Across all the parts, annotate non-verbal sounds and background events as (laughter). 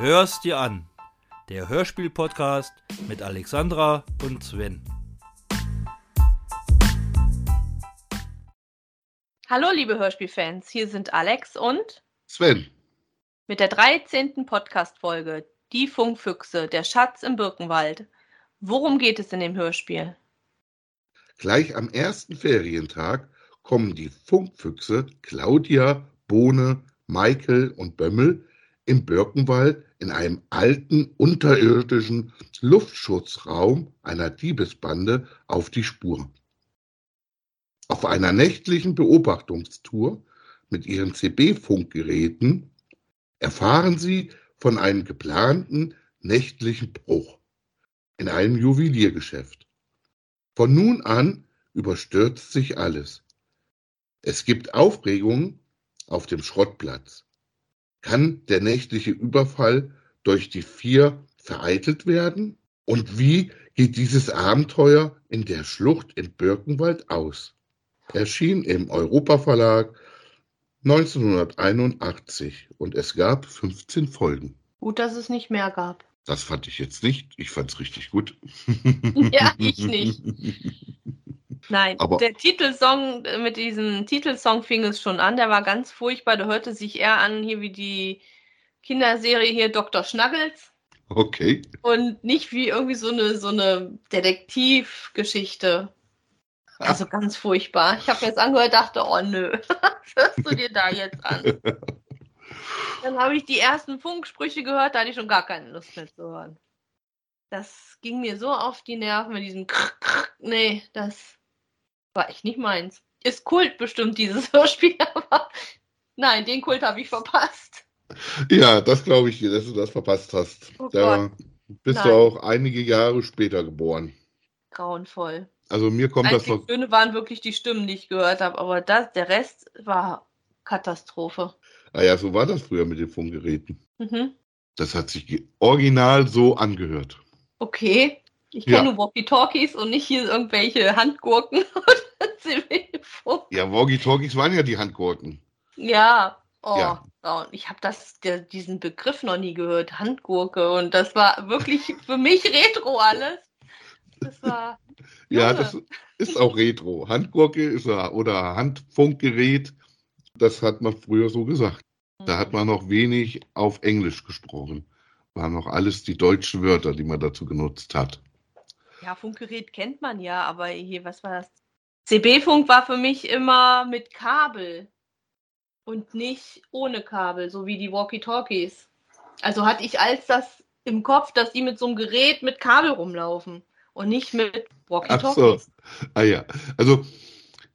Hör's dir an. Der Hörspiel-Podcast mit Alexandra und Sven. Hallo, liebe Hörspielfans. Hier sind Alex und Sven. mit der 13. Podcast-Folge Die Funkfüchse, der Schatz im Birkenwald. Worum geht es in dem Hörspiel? Gleich am ersten Ferientag kommen die Funkfüchse Claudia, Bohne, Michael und Bömmel im Birkenwald in einem alten unterirdischen Luftschutzraum einer Diebesbande auf die Spur. Auf einer nächtlichen Beobachtungstour mit ihren CB-Funkgeräten erfahren sie von einem geplanten nächtlichen Bruch in einem Juweliergeschäft. Von nun an überstürzt sich alles. Es gibt Aufregungen auf dem Schrottplatz. Kann der nächtliche Überfall durch die vier vereitelt werden? Und wie geht dieses Abenteuer in der Schlucht in Birkenwald aus? Erschien im Europa-Verlag 1981 und es gab 15 Folgen. Gut, dass es nicht mehr gab. Das fand ich jetzt nicht. Ich fand es richtig gut. (laughs) Ja, ich nicht. (laughs) Nein, Aber- der Titelsong, äh, mit diesem Titelsong fing es schon an. Der war ganz furchtbar. Der hörte sich eher an hier wie die Kinderserie hier Dr. Schnuggles Okay. und nicht wie irgendwie so eine, so eine Detektivgeschichte. Also (laughs) ganz furchtbar. Ich habe mir jetzt angehört, dachte, oh nö, (laughs) was hörst du dir da jetzt an? (laughs) Dann habe ich die ersten Funksprüche gehört, da hatte ich schon gar keine Lust mehr zu hören. Das ging mir so auf die Nerven mit diesem Krr, Krr. Nee, das war echt nicht meins. Ist Kult bestimmt, dieses (laughs) Hörspiel, aber nein, den Kult habe ich verpasst. Ja, das glaube ich dir, dass du das verpasst hast. Oh da bist du Nein. auch einige Jahre später geboren. Grauenvoll. Also mir kommt das Einzig noch. Schöne waren wirklich die Stimmen, die ich gehört habe, aber das, der Rest war Katastrophe. Ah ja, so war das früher mit den Funkgeräten. Mhm. Das hat sich original so angehört. Okay. Ich Ja. kenne nur Walkie-Talkies und nicht hier irgendwelche Handgurken (laughs) oder. Ja, Walkie-Talkies waren ja die Handgurken. Ja. Oh, Ja. grauen. ich habe das, der, diesen Begriff noch nie gehört, Handgurke. Und das war wirklich für mich Retro alles. Das war. (laughs) Ja, Junge. das ist auch Retro. Handgurke ist ja, oder Handfunkgerät, das hat man früher so gesagt. Da hat man noch wenig auf Englisch gesprochen. Waren noch alles die deutschen Wörter, die man dazu genutzt hat. Ja, Funkgerät kennt man ja, aber hier, was war das? CB-Funk war für mich immer mit Kabel und nicht ohne Kabel, so wie die Walkie-Talkies. Also hatte ich als das im Kopf, dass die mit so einem Gerät mit Kabel rumlaufen und nicht mit Ach so. Walkie-Talkies. Ah ja. Also,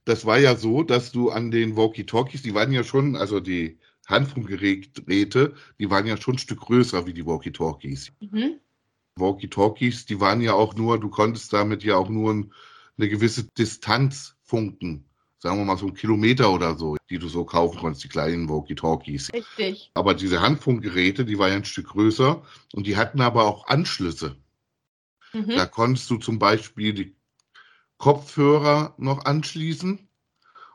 das war ja so, dass du an den Walkie-Talkies, die waren ja schon, also die Handfunkgeräte, die waren ja schon ein Stück größer wie die Walkie-Talkies. Mhm. Walkie-Talkies, die waren ja auch nur, du konntest damit ja auch nur ein, eine gewisse Distanz funken. Sagen wir mal so einen Kilometer oder so, die du so kaufen konntest, die kleinen Walkie-Talkies. Richtig. Aber diese Handfunkgeräte, die waren ja ein Stück größer und die hatten aber auch Anschlüsse. Mhm. Da konntest du zum Beispiel die Kopfhörer noch anschließen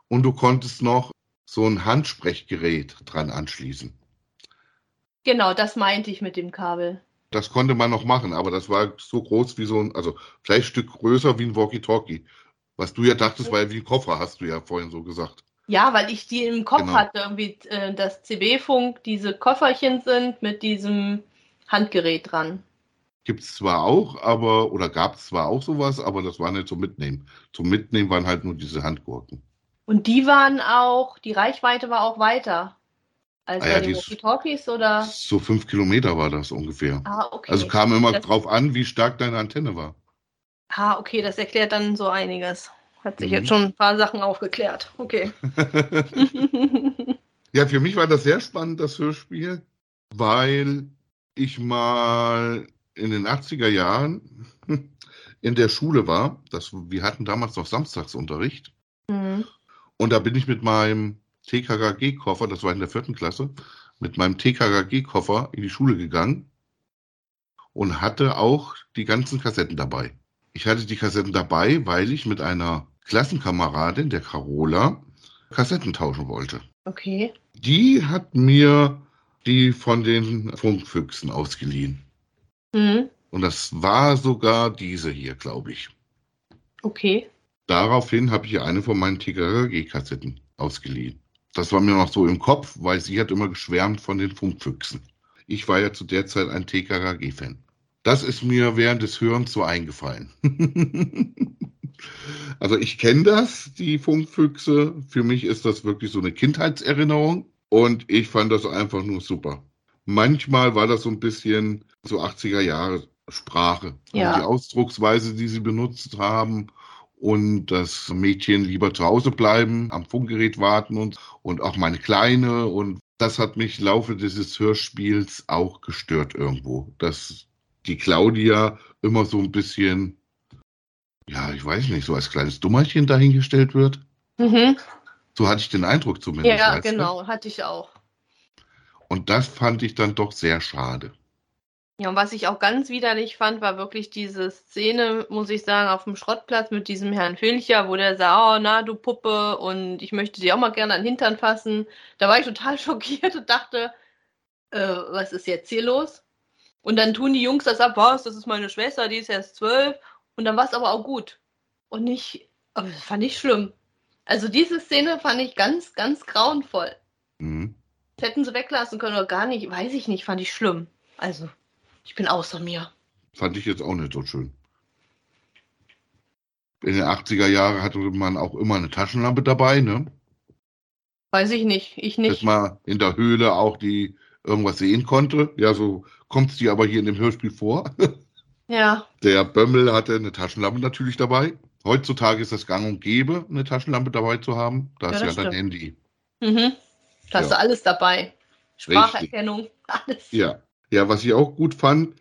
und du konntest noch so ein Handsprechgerät dran anschließen. Genau, das meinte ich mit dem Kabel. Das konnte man noch machen, aber das war so groß wie so ein, also vielleicht ein Stück größer wie ein Walkie-Talkie. Was du ja dachtest, war ja wie ein Koffer, hast du ja vorhin so gesagt. Ja, weil ich die im Kopf Genau. hatte, irgendwie, äh, dass CB-Funk diese Kofferchen sind mit diesem Handgerät dran. Gibt es zwar auch, aber, oder gab es zwar auch sowas, aber das war nicht zum Mitnehmen. Zum Mitnehmen waren halt nur diese Handgurken. Und die waren auch, die Reichweite war auch weiter als Ah ja, die Walkie-Talkies oder? So fünf Kilometer war das ungefähr. Ah, okay. Also kam immer Das- drauf an, wie stark deine Antenne war. Ah, okay, das erklärt dann so einiges. Hat sich Mhm. jetzt schon ein paar Sachen aufgeklärt. Okay. (laughs) Ja, für mich war das sehr spannend, das Hörspiel, weil ich mal in den 80er Jahren (laughs) in der Schule war. Das, wir hatten damals noch Samstagsunterricht. Mhm. Und da bin ich mit meinem TKKG-Koffer, das war in der vierten Klasse, mit meinem TKKG-Koffer in die Schule gegangen und hatte auch die ganzen Kassetten dabei. Ich hatte die Kassetten dabei, weil ich mit einer Klassenkameradin, der Carola, Kassetten tauschen wollte. Okay. Die hat mir die von den Funkfüchsen ausgeliehen. Mhm. Und das war sogar diese hier, glaube ich. Okay. Daraufhin habe ich eine von meinen TKKG-Kassetten ausgeliehen. Das war mir noch so im Kopf, weil sie hat immer geschwärmt von den Funkfüchsen. Ich war ja zu der Zeit ein TKKG-Fan. Das ist mir während des Hörens so eingefallen. (laughs) also ich kenne das, die Funkfüchse. Für mich ist das wirklich so eine Kindheitserinnerung und ich fand das einfach nur super. Manchmal war das so ein bisschen so 80er Jahre Sprache. Ja. Also die Ausdrucksweise, die sie benutzt haben und das Mädchen lieber zu Hause bleiben, am Funkgerät warten und, und auch meine Kleine und das hat mich im Laufe dieses Hörspiels auch gestört irgendwo, dass die Claudia immer so ein bisschen, ja, ich weiß nicht, so als kleines Dummerchen dahingestellt wird. Mhm. So hatte ich den Eindruck zumindest. Ja, du? genau, hatte ich auch. Und das fand ich dann doch sehr schade. Ja, und was ich auch ganz widerlich fand, war wirklich diese Szene, muss ich sagen, auf dem Schrottplatz mit diesem Herrn Filcher, wo der sah, oh, na, du Puppe, und ich möchte dir auch mal gerne an den Hintern fassen. Da war ich total (laughs) schockiert und dachte, äh, was ist jetzt hier los? Und dann tun die Jungs das ab, was, das ist meine Schwester, die ist erst zwölf. Und dann war es aber auch gut. Und nicht, aber das fand ich schlimm. Also diese Szene fand ich ganz, ganz grauenvoll. Mhm. Das hätten sie weglassen können oder gar nicht, weiß ich nicht, fand ich schlimm. Also, ich bin außer mir. Fand ich jetzt auch nicht so schön. In den 80er Jahren hatte man auch immer eine Taschenlampe dabei, ne? Weiß ich nicht, ich Dass nicht. man in der Höhle auch die irgendwas sehen konnte. Ja, so kommt es dir aber hier in dem Hörspiel vor. (laughs) Ja, Der Bömmel hatte eine Taschenlampe natürlich dabei. Heutzutage ist das gang und gäbe, eine Taschenlampe dabei zu haben. Da Ja, ist ja das dein stimmt. Handy. mhm. Da hast Ja. du alles dabei. Spracherkennung, (laughs) alles. Ja. Ja, was ich auch gut fand,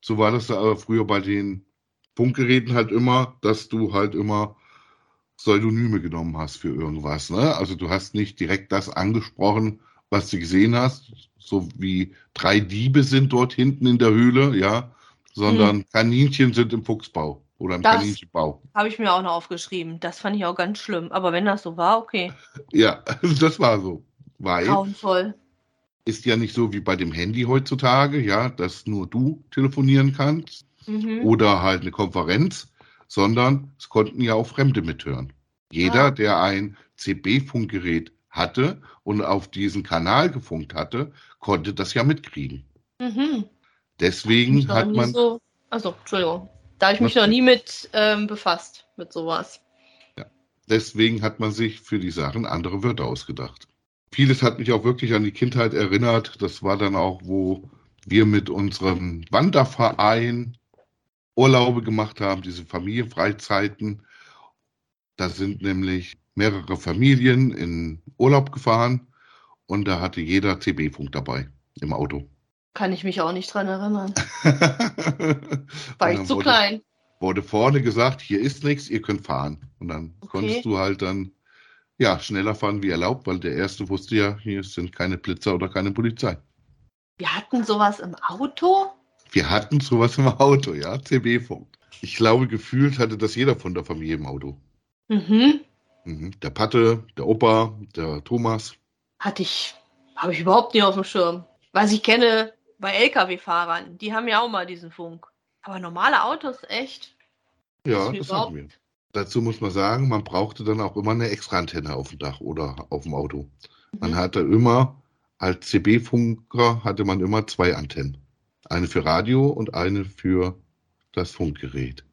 so war das aber früher bei den Funkgeräten halt immer, dass du halt immer Pseudonyme genommen hast für irgendwas. Ne? Also du hast nicht direkt das angesprochen, was du gesehen hast, so wie drei Diebe sind dort hinten in der Höhle, ja, sondern Kaninchen sind im Fuchsbau oder im Das- Kaninchenbau. Habe ich mir auch noch aufgeschrieben. Das fand ich auch ganz schlimm. Aber wenn das so war, okay. (laughs) Ja, (laughs) das war so. Weil Grauenvoll. Ist ja nicht so wie bei dem Handy heutzutage, ja, dass nur du telefonieren kannst Mhm. oder halt eine Konferenz, sondern es konnten ja auch Fremde mithören. Jeder, Ah. der ein CB-Funkgerät hatte und auf diesen Kanal gefunkt hatte, konnte das ja mitkriegen. Mhm. Deswegen hat man, so. Also, Entschuldigung. Da habe ich mich noch nie mit ähm, befasst, mit sowas. deswegen hat man sich für die Sachen andere Wörter ausgedacht. Vieles hat mich auch wirklich an die Kindheit erinnert. Das war dann auch, wo wir mit unserem Wanderverein Urlaube gemacht haben, diese Familienfreizeiten. Da sind nämlich mehrere Familien in Urlaub gefahren und da hatte jeder CB-Funk dabei im Auto. Kann ich mich auch nicht dran erinnern. (laughs) War ich zu wurde, klein. wurde vorne gesagt, hier ist nichts, ihr könnt fahren. Und dann Okay. konntest du halt dann ja schneller fahren wie erlaubt, weil der erste wusste ja, hier sind keine Blitzer oder keine Polizei. Wir hatten sowas im Auto? Wir hatten sowas im Auto, ja, CB-Funk. Ich glaube, gefühlt hatte das jeder von der Familie im Auto. Mhm. Mhm. Der Patte, der Opa, der Thomas. Hatte ich, habe ich überhaupt nicht auf dem Schirm. Was ich kenne bei Lkw-Fahrern, die haben ja auch mal diesen Funk. Aber normale Autos, echt? Ja, das hatten wir. Dazu muss man sagen, man brauchte dann auch immer eine Extraantenne auf dem Dach oder auf dem Auto. Man Mhm. hatte immer, als CB-Funker hatte man immer zwei Antennen. Eine für Radio und eine für das Funkgerät.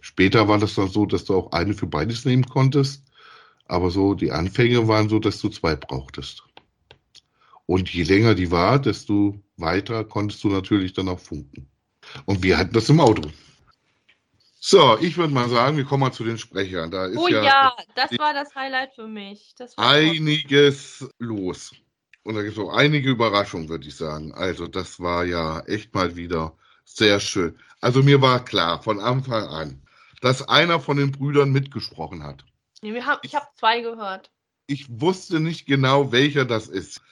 Später war das dann so, dass du auch eine für beides nehmen konntest. Aber so die Anfänge waren so, dass du zwei brauchtest. Und je länger die war, desto weiter konntest du natürlich dann auch funken. Und wir hatten das im Auto. So, ich würde mal sagen, wir kommen mal zu den Sprechern. Da ist Oh ja, ja, das war das Highlight für mich. Das war toll. einiges los. Und da gibt es auch einige Überraschungen, würde ich sagen. Also, das war ja echt mal wieder sehr schön. Also, mir war klar von Anfang an, dass einer von den Brüdern mitgesprochen hat. Nee, haben, ich habe zwei gehört. Ich wusste nicht genau, welcher das ist,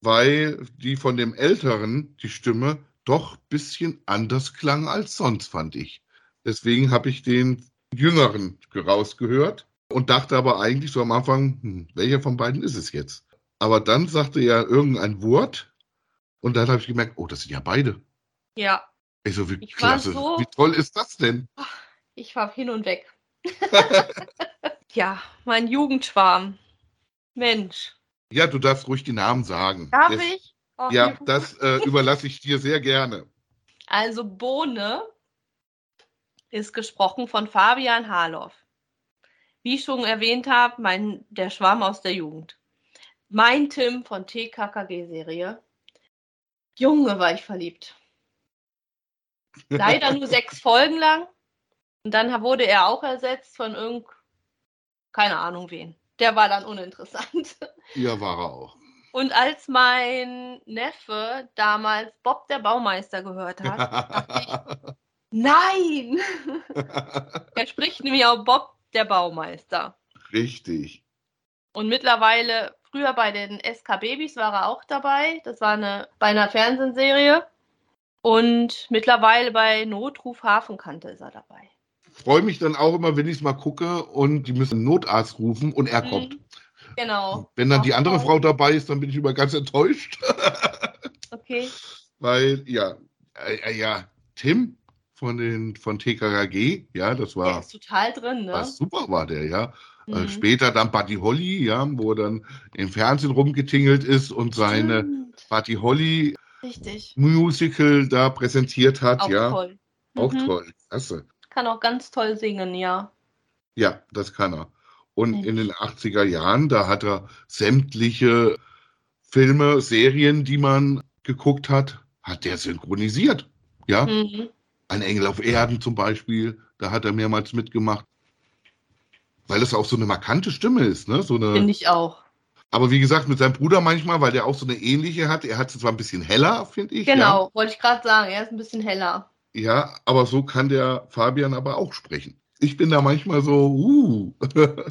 weil die von dem Älteren, die Stimme, doch ein bisschen anders klang als sonst, fand ich. Deswegen habe ich den Jüngeren rausgehört und dachte aber eigentlich so am Anfang, hm, welcher von beiden ist es jetzt? Aber dann sagte er irgendein Wort Und dann habe ich gemerkt, oh, das sind ja beide. Ja, Ich so, wie Ich klasse, so- wie toll ist das denn? ich war hin und weg. (laughs) ja, mein Jugendschwarm. Mensch, Ja, du darfst ruhig die Namen sagen. darf Das- ich? Ach, Ja, das äh, überlasse ich dir sehr gerne. Also Bohne ist gesprochen von Fabian Harloff. Wie ich schon erwähnt habe, mein, der Schwarm aus der Jugend. Mein Tim von TKKG-Serie. Junge, war ich verliebt. Leider nur (laughs) sechs Folgen lang. Und dann wurde er auch ersetzt von irgend, keine Ahnung wen. Der war dann uninteressant. Ja, war er auch. Und als mein Neffe damals Bob der Baumeister gehört hat, (laughs) nein! (laughs) Er spricht nämlich auch Bob der Baumeister. Richtig. Und mittlerweile, früher bei den SK Babys war er auch dabei. Das war eine, bei einer Fernsehserie. Und mittlerweile bei Notruf Hafenkante ist er dabei. Freue mich dann auch immer, wenn ich es mal gucke und die müssen einen Notarzt rufen und er Mhm. kommt. Genau. Wenn dann die Ach, andere toll. Frau dabei ist, dann bin ich immer ganz enttäuscht. Okay. (laughs) Weil, ja, äh, äh, ja, Tim von den von TKKG, ja, das Der war, ist total drin, ne? was super war der, ja. Äh, Mhm. Später dann Buddy Holly, ja, wo er dann im Fernsehen rumgetingelt ist und seine Stimmt. Buddy Holly Richtig. Musical da präsentiert hat, Auch ja. toll. Auch Mhm. toll. Klasse. Kann auch ganz toll singen, ja. Ja, das kann er. Und Mensch. in den 80er Jahren, da hat er sämtliche Filme, Serien, die man geguckt hat, hat der synchronisiert. Ja, Mhm. Ein Engel auf Erden zum Beispiel, da hat er mehrmals mitgemacht. Weil es auch so eine markante Stimme ist, ne? So eine, Finde ich auch. aber wie gesagt, mit seinem Bruder manchmal, weil der auch so eine ähnliche hat. Er hat sie zwar ein bisschen heller, finde ich. Genau, wollte ich gerade sagen. Er ist ein bisschen heller. Ja? ja, aber so kann der Fabian aber auch sprechen. Ich bin da manchmal so, uh. (laughs)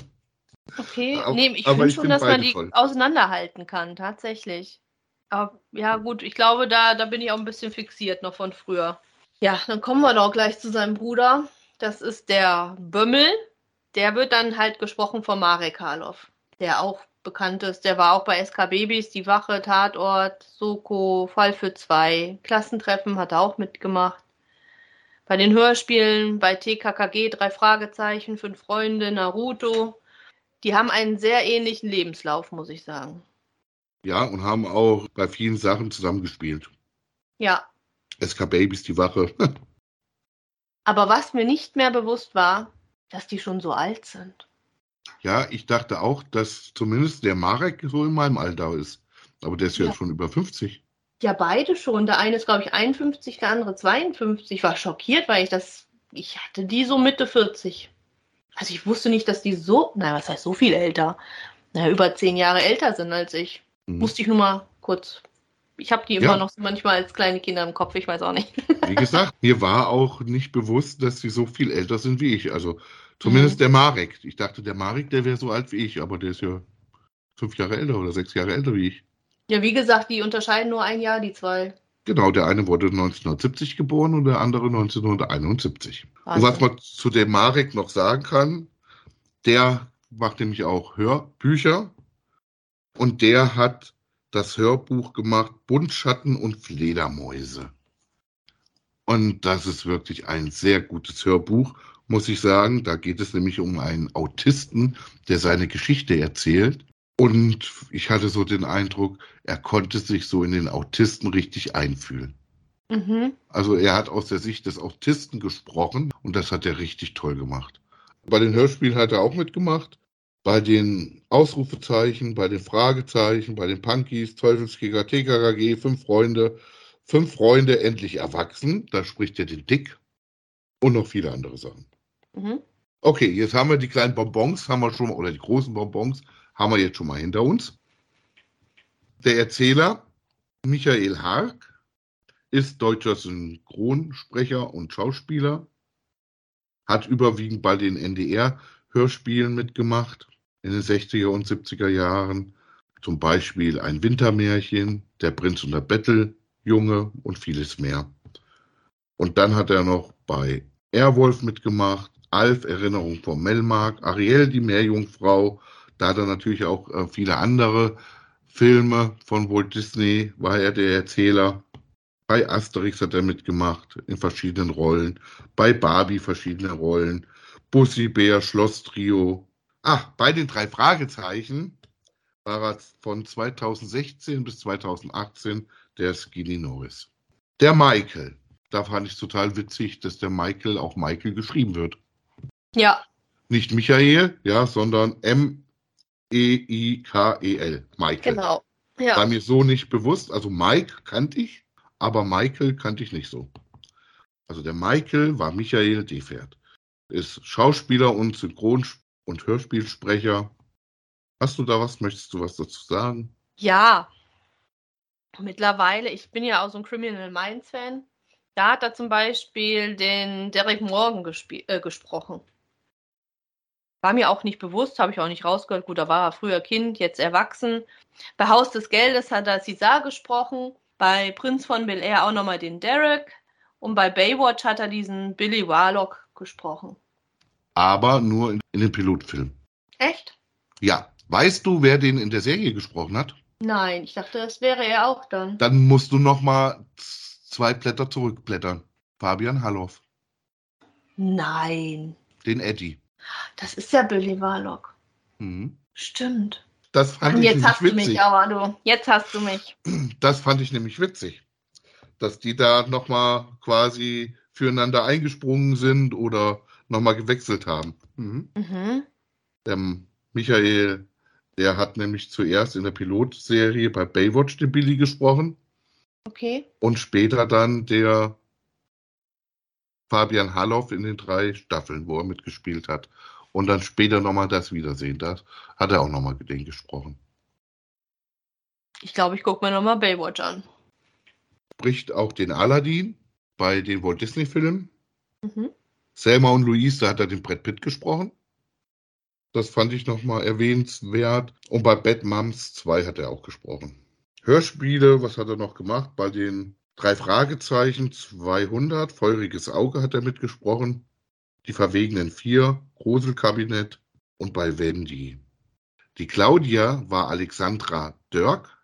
Okay. Nee, ich finde schon, dass man die toll. auseinanderhalten kann, tatsächlich. Aber ja, gut, ich glaube, da, da bin ich auch ein bisschen fixiert noch von früher. Ja, dann kommen wir doch gleich zu seinem Bruder. Das ist der Bömmel. Der wird dann halt gesprochen von Marek Karloff, der auch bekannt ist. Der war auch bei SK Babys, Die Wache, Tatort, Soko, Fall für zwei, Klassentreffen hat er auch mitgemacht. Bei den Hörspielen, bei TKKG, drei Fragezeichen, fünf Freunde, Naruto. Die haben einen sehr ähnlichen Lebenslauf, muss ich sagen. Ja, und haben auch bei vielen Sachen zusammengespielt. Ja, SK Babys, die Wache. (laughs) aber was mir nicht mehr bewusst war, dass die schon so alt sind. Ja, ich dachte auch, dass zumindest der Marek so in meinem Alter ist. Aber der ist ja, Ja. schon über 50. Ja, beide schon. Der eine ist, glaube ich, 51, der andere 52. Ich war schockiert, weil ich das, ich hatte die so Mitte 40. Also ich wusste nicht, dass die so, na, was heißt so viel älter? Na, über zehn Jahre älter sind als ich. Mhm. Musste ich nur mal kurz. Ich habe die immer Ja. noch so manchmal als kleine Kinder im Kopf, ich weiß auch nicht. (laughs) Wie gesagt, mir war auch nicht bewusst, dass sie so viel älter sind wie ich. Also zumindest Mhm. der Marek. Ich dachte, der Marek, der wäre so alt wie ich, aber der ist ja fünf Jahre älter oder sechs Jahre älter wie ich. Ja, wie gesagt, die unterscheiden nur ein Jahr, die zwei. Genau, der eine wurde 1970 geboren und der andere 1971. Und was Wahnsinn. man zu dem Marek noch sagen kann, der macht nämlich auch Hörbücher und der hat das Hörbuch gemacht Buntschatten und Fledermäuse. Und das ist wirklich ein sehr gutes Hörbuch, muss ich sagen. Da geht es nämlich um einen Autisten, der seine Geschichte erzählt. Und ich hatte so den Eindruck, er konnte sich so in den Autisten richtig einfühlen. Mhm. Also er hat aus der Sicht des Autisten gesprochen und das hat er richtig toll gemacht. Bei den Hörspielen hat er auch mitgemacht. Bei den Ausrufezeichen, bei den Fragezeichen, bei den Punkies, Teufelskäger, TKKG, Fünf Freunde, Fünf Freunde endlich erwachsen. Da spricht er den Dick und noch viele andere Sachen. Mhm. Okay, jetzt haben wir die kleinen Bonbons, haben wir schon mal, oder die großen Bonbons, haben wir jetzt schon mal hinter uns. Der Erzähler, Michael Hark, ist deutscher Synchronsprecher und Schauspieler, hat überwiegend bei den NDR-Hörspielen mitgemacht in den 60er und 70er Jahren. Zum Beispiel ein Wintermärchen, Der Prinz und der Betteljunge und vieles mehr. Und dann hat er noch bei Airwolf mitgemacht, Alf, Erinnerung von Melmark, Ariel, die Meerjungfrau. Da hat er natürlich auch äh, viele andere Filme von Walt Disney war er der Erzähler. Bei Asterix hat er mitgemacht in verschiedenen Rollen. Bei Barbie verschiedene Rollen. Bussi Bär, Schloss Trio. Ach, bei den drei Fragezeichen war er von 2016 bis 2018 der Skinny Norris. Der Michael. Da fand ich total witzig, dass der Michael auch Michael geschrieben wird. Ja. Nicht Michael, ja, sondern M-E-I-K-E-L. Michael. Genau. War Ja. mir so nicht bewusst. Also Mike kannte ich, aber Michael kannte ich nicht so. Also der Michael war Michael Defert. Ist Schauspieler und Synchron- und Hörspielsprecher. Hast du da was? Möchtest du was dazu sagen? Ja. Mittlerweile, ich bin ja auch so ein Criminal Minds Fan. Da hat er zum Beispiel den Derek Morgan gespie- äh, gesprochen. War mir auch nicht bewusst, habe ich auch nicht rausgehört. Gut, da war er früher Kind, jetzt erwachsen. Bei Haus des Geldes hat er Cesar gesprochen. Bei Prinz von Bel Air auch nochmal den Derek. Und bei Baywatch hat er diesen Billy Warlock gesprochen. Aber nur in, in dem Pilotfilm. Echt? Ja. Weißt du, wer den in der Serie gesprochen hat? Nein, ich dachte, das wäre er auch dann. Dann musst du noch mal zwei Blätter zurückblättern. Fabian Halloff, Nein, den Eddie. das ist ja Billy Warlock. Mhm. Stimmt. Das fand Und ich jetzt nämlich hast du witzig. mich, aber du. Jetzt hast du mich. Das fand ich nämlich witzig, dass die da noch mal quasi füreinander eingesprungen sind oder noch mal gewechselt haben. Mhm. Mhm. Der Michael, der hat nämlich zuerst in der Pilotserie bei Baywatch den Billy gesprochen Okay. und später dann der Fabian Halloff in den drei Staffeln, wo er mitgespielt hat. Und dann später nochmal das Wiedersehen. Das hat er auch nochmal den gesprochen. Ich glaube, ich gucke mir nochmal Baywatch an. Spricht auch den Aladdin bei den Walt Disney Filmen. Mhm. Selma und Louise, da hat er den Brett Pitt gesprochen. Das fand ich nochmal erwähnenswert. Und bei Bad Moms 2 hat er auch gesprochen. Hörspiele, was hat er noch gemacht? Bei den drei Fragezeichen 200, Feuriges Auge hat er mitgesprochen. Die Verwegenen vier, Gruselkabinett und bei Wendy. Die Claudia war Alexandra Dörk.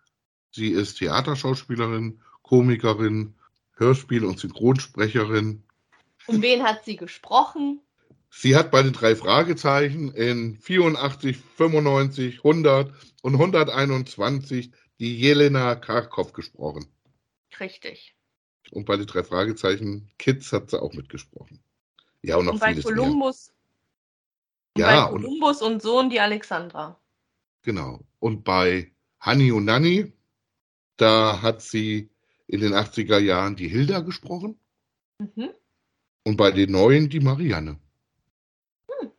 Sie ist Theaterschauspielerin, Komikerin, Hörspiel- und Synchronsprecherin. Und wen hat sie gesprochen? Sie hat bei den drei Fragezeichen in 84, 95, 100 und 121 die Jelena Karkov gesprochen. Richtig. Und bei den drei Fragezeichen Kids hat sie auch mitgesprochen. Ja, und noch Und bei vieles mehr. Columbus. Und Ja, bei und- Columbus und Sohn die Alexandra. Genau. Und bei Honey und Nanny, da hat sie in den 80er Jahren die Hilda gesprochen Mhm. und bei den neuen die Marianne. Hm.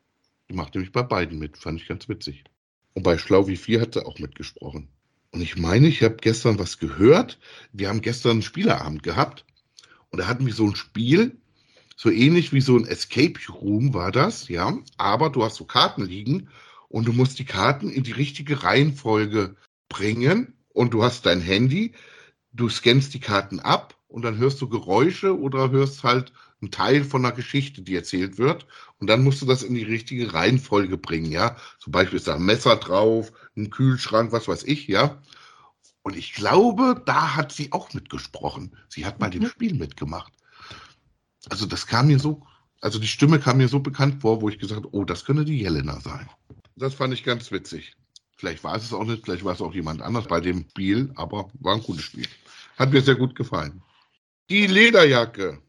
Die macht nämlich bei beiden mit, fand ich ganz witzig. Und bei Schlau wie vier hat sie auch mitgesprochen. Und ich meine, ich habe gestern was gehört. Wir haben gestern einen Spieleabend gehabt und da hatten wir so ein Spiel, so ähnlich wie so ein Escape Room war das, ja. Aber du hast so Karten liegen und du musst die Karten in die richtige Reihenfolge bringen und du hast dein Handy, du scannst die Karten ab und dann hörst du Geräusche oder hörst halt einen Teil von einer Geschichte, die erzählt wird und dann musst du das in die richtige Reihenfolge bringen, ja. Zum Beispiel ist da ein Messer drauf, ein Kühlschrank, was weiß ich, ja. Und ich glaube, da hat sie auch mitgesprochen. Sie hat bei dem Mhm. Spiel mitgemacht. Also das kam mir so, also die Stimme kam mir so bekannt vor, wo ich gesagt habe, oh, das könnte die Jelena sein. Das fand ich ganz witzig. Vielleicht war es es auch nicht, vielleicht war es auch jemand anders bei dem Spiel, aber war ein gutes Spiel. Hat mir sehr gut gefallen. Die Lederjacke.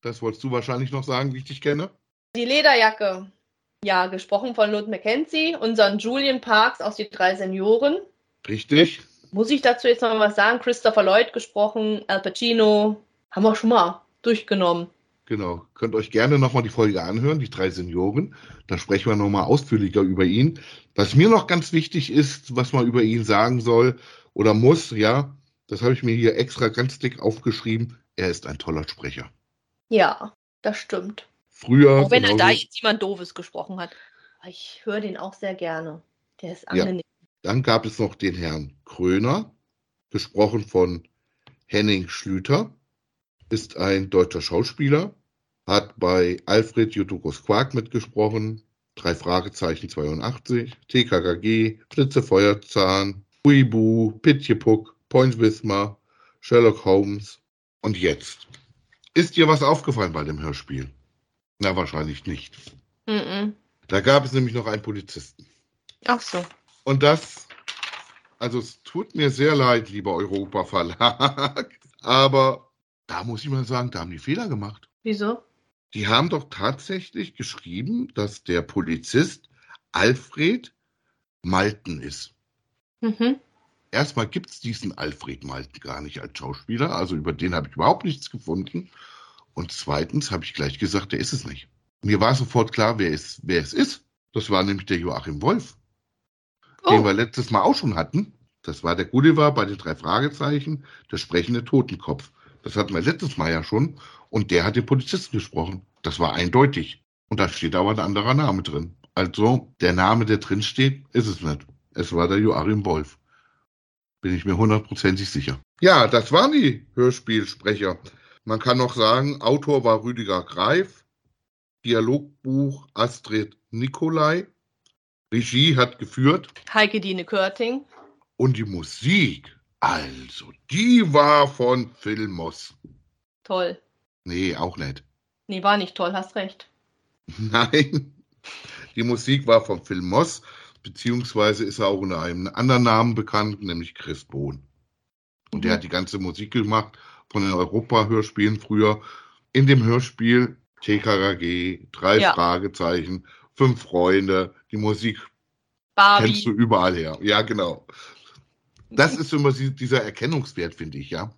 Das wolltest du wahrscheinlich noch sagen, wie ich dich kenne. Die Lederjacke. Ja, gesprochen von Lud Mackenzie, unseren Julian Parks aus die drei Senioren. Richtig? Muss ich dazu jetzt noch mal was sagen? Christopher Lloyd gesprochen, Al Pacino. Haben wir schon mal durchgenommen. Genau. Könnt euch gerne nochmal die Folge anhören, die drei Senioren. Da sprechen wir nochmal ausführlicher über ihn. Was mir noch ganz wichtig ist, was man über ihn sagen soll oder muss, ja, das habe ich mir hier extra ganz dick aufgeschrieben. Er ist ein toller Sprecher. Ja, das stimmt. Früher. Auch wenn er da jetzt jemand Doofes gesprochen hat. Ich höre den auch sehr gerne. Der ist Ja. angenehm. Dann gab es noch den Herrn Kröner, gesprochen von Henning Schlüter, ist ein deutscher Schauspieler, hat bei Alfred Jutukos Quark mitgesprochen, drei Fragezeichen 82, TKKG, Flitze Feuerzahn Huibu, Pitjepuck, Point Wismar, Sherlock Holmes und jetzt. Ist dir was aufgefallen bei dem Hörspiel? Na, wahrscheinlich nicht. Mhm. Da gab es nämlich noch einen Polizisten. Ach so. Und das, also es tut mir sehr leid, lieber Europa Verlag, (laughs) aber da muss ich mal sagen, da haben die Fehler gemacht. Wieso? Die haben doch tatsächlich geschrieben, dass der Polizist Alfred Malten ist. Mhm. Erstmal gibt es diesen Alfred Malten gar nicht als Schauspieler, also über den habe ich überhaupt nichts gefunden. Und zweitens habe ich gleich gesagt, der ist es nicht. Mir war sofort klar, wer es, wer es ist. Das war nämlich der Joachim Wolf, den Oh, wir letztes Mal auch schon hatten. Das war der Gulliver bei den drei Fragezeichen, der sprechende Totenkopf. Das hatten wir letztes Mal ja schon. Und der hat den Polizisten gesprochen. Das war eindeutig. Und da steht aber ein anderer Name drin. Also, der Name, der drin steht, ist es nicht. Es war der Joachim Wolf. Bin ich mir hundertprozentig sicher. Ja, das waren die Hörspielsprecher. Man kann noch sagen, Autor war Rüdiger Greif, Dialogbuch Astrid Nicolai, Regie hat geführt Heike Dine Körting. und die Musik, also, die war von Phil Moss. Toll. Nee, auch nicht. Nee, war nicht toll, hast recht. (laughs) Nein, die Musik war von Phil Moss, beziehungsweise ist er auch unter einem anderen Namen bekannt, nämlich Chris Bohn. Und der Mhm. hat die ganze Musik gemacht von den Europa-Hörspielen früher. In dem Hörspiel TKKG, drei Ja. Fragezeichen, fünf Freunde, die Musik kennst du Barbie. überall her. Ja, genau. Das ist immer die- dieser Erkennungswert, finde ich, ja.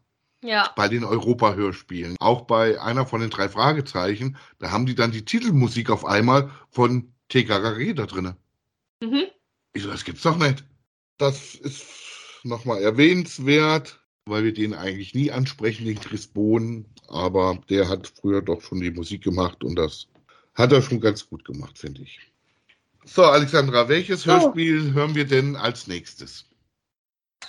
Ja. Bei den Europa-Hörspielen. Auch bei einer von den drei Fragezeichen, da haben die dann die Titelmusik auf einmal von TKKG da drinne. Mhm. Ich so, das gibt's doch nicht. Das ist nochmal erwähnenswert, weil wir den eigentlich nie ansprechen, den Chris Bohn. Aber der hat früher doch schon die Musik gemacht und das hat er schon ganz gut gemacht, finde ich. So, Alexandra, welches So. Hörspiel hören wir denn als nächstes?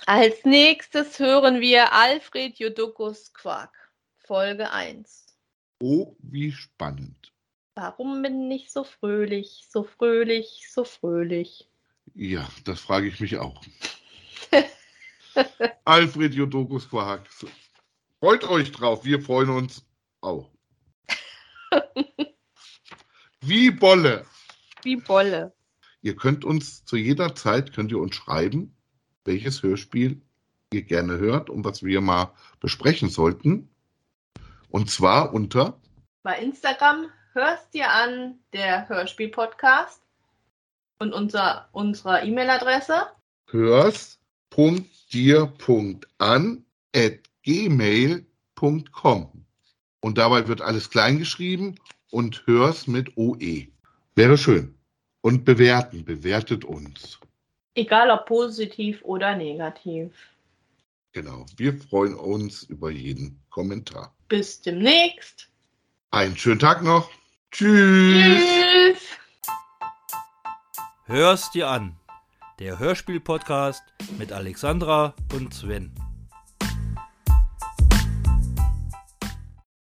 Als nächstes hören wir Alfred Jodokus Quark, Folge 1. Oh, wie spannend. Warum bin ich so fröhlich, so fröhlich, so fröhlich? Ja, das frage ich mich auch. (laughs) Alfred Jodokus Quark. Freut euch drauf, wir freuen uns auch. (laughs) Wie Bolle. Wie Bolle. Ihr könnt uns zu jeder Zeit, könnt ihr uns schreiben, welches Hörspiel ihr gerne hört und was wir mal besprechen sollten. Und zwar unter Bei Instagram hörst dir an der Hörspiel-Podcast und unser, unserer E-Mail-Adresse. hörs.dir.an at gmail.com. Und dabei wird alles klein geschrieben und hörs mit OE. Wäre schön. Und bewerten, bewertet uns. Egal ob positiv oder negativ. Genau. Wir freuen uns über jeden Kommentar. Bis demnächst. Einen schönen Tag noch. Tschüss. Tschüss. Hör's dir an. Der Hörspiel-Podcast mit Alexandra und Sven.